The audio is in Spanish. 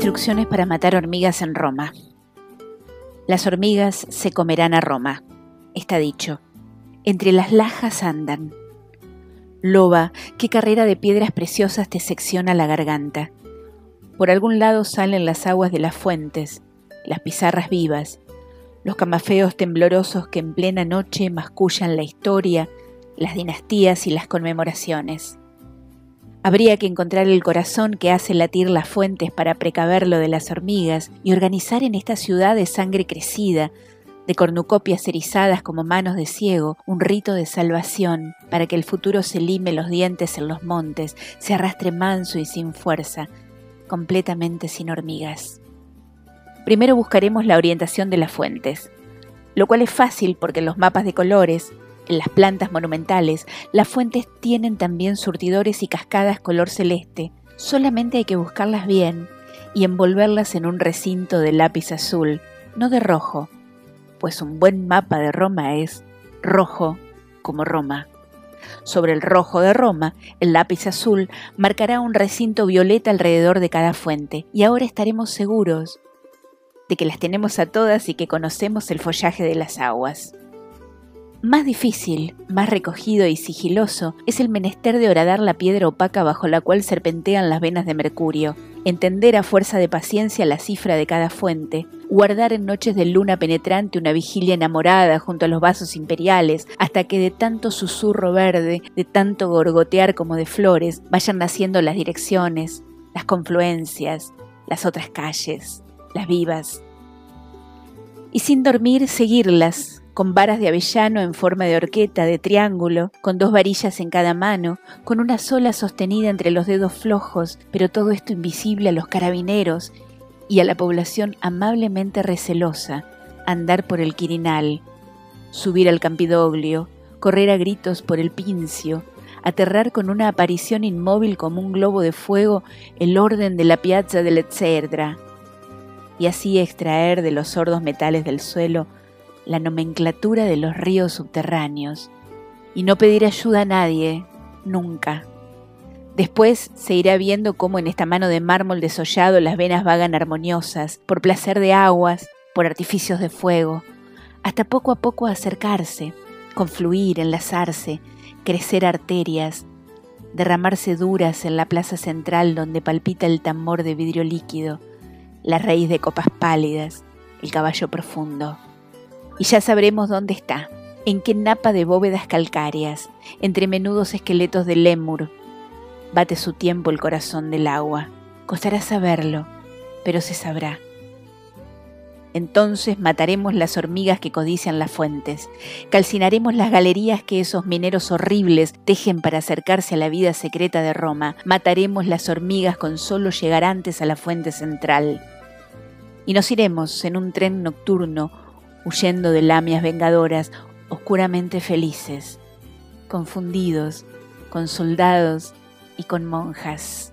Instrucciones para matar hormigas en Roma. Las hormigas se comerán a Roma, está dicho. Entre las lajas andan. Loba, qué carrera de piedras preciosas te secciona la garganta. Por algún lado salen las aguas de las fuentes, las pizarras vivas, los camafeos temblorosos que en plena noche mascullan la historia, las dinastías y las conmemoraciones. Habría que encontrar el corazón que hace latir las fuentes para precaver lo de las hormigas y organizar en esta ciudad de sangre crecida, de cornucopias erizadas como manos de ciego, un rito de salvación para que el futuro se lime los dientes en los montes, se arrastre manso y sin fuerza, completamente sin hormigas. Primero buscaremos la orientación de las fuentes, lo cual es fácil porque en los mapas de colores, en las plantas monumentales, las fuentes tienen también surtidores y cascadas color celeste. Solamente hay que buscarlas bien y envolverlas en un recinto de lápiz azul, no de rojo, pues un buen mapa de Roma es rojo como Roma. Sobre el rojo de Roma, el lápiz azul marcará un recinto violeta alrededor de cada fuente, y ahora estaremos seguros de que las tenemos a todas y que conocemos el follaje de las aguas. Más difícil, más recogido y sigiloso es el menester de horadar la piedra opaca bajo la cual serpentean las venas de Mercurio, entender a fuerza de paciencia la cifra de cada fuente, guardar en noches de luna penetrante una vigilia enamorada junto a los vasos imperiales, hasta que de tanto susurro verde, de tanto gorgotear como de flores, vayan naciendo las direcciones, las confluencias, las otras calles, las vivas. Y sin dormir seguirlas, con varas de avellano en forma de horqueta, de triángulo, con dos varillas en cada mano, con una sola sostenida entre los dedos flojos, pero todo esto invisible a los carabineros y a la población amablemente recelosa, andar por el Quirinal, subir al Campidoglio, correr a gritos por el Pincio, aterrar con una aparición inmóvil como un globo de fuego el orden de la piazza del Etzerdra, y así extraer de los sordos metales del suelo la nomenclatura de los ríos subterráneos y no pedir ayuda a nadie, nunca. Después se irá viendo cómo en esta mano de mármol desollado las venas vagan armoniosas, por placer de aguas, por artificios de fuego, hasta poco a poco acercarse, confluir, enlazarse, crecer arterias, derramarse duras en la plaza central donde palpita el tambor de vidrio líquido, la raíz de copas pálidas, el caballo profundo y ya sabremos dónde está, en qué napa de bóvedas calcáreas, entre menudos esqueletos de lémur, bate su tiempo el corazón del agua. Costará saberlo, pero se sabrá. Entonces mataremos las hormigas que codician las fuentes, calcinaremos las galerías que esos mineros horribles tejen para acercarse a la vida secreta de Roma, mataremos las hormigas con solo llegar antes a la fuente central. Y nos iremos en un tren nocturno huyendo de lamias vengadoras, oscuramente felices, confundidos con soldados y con monjas.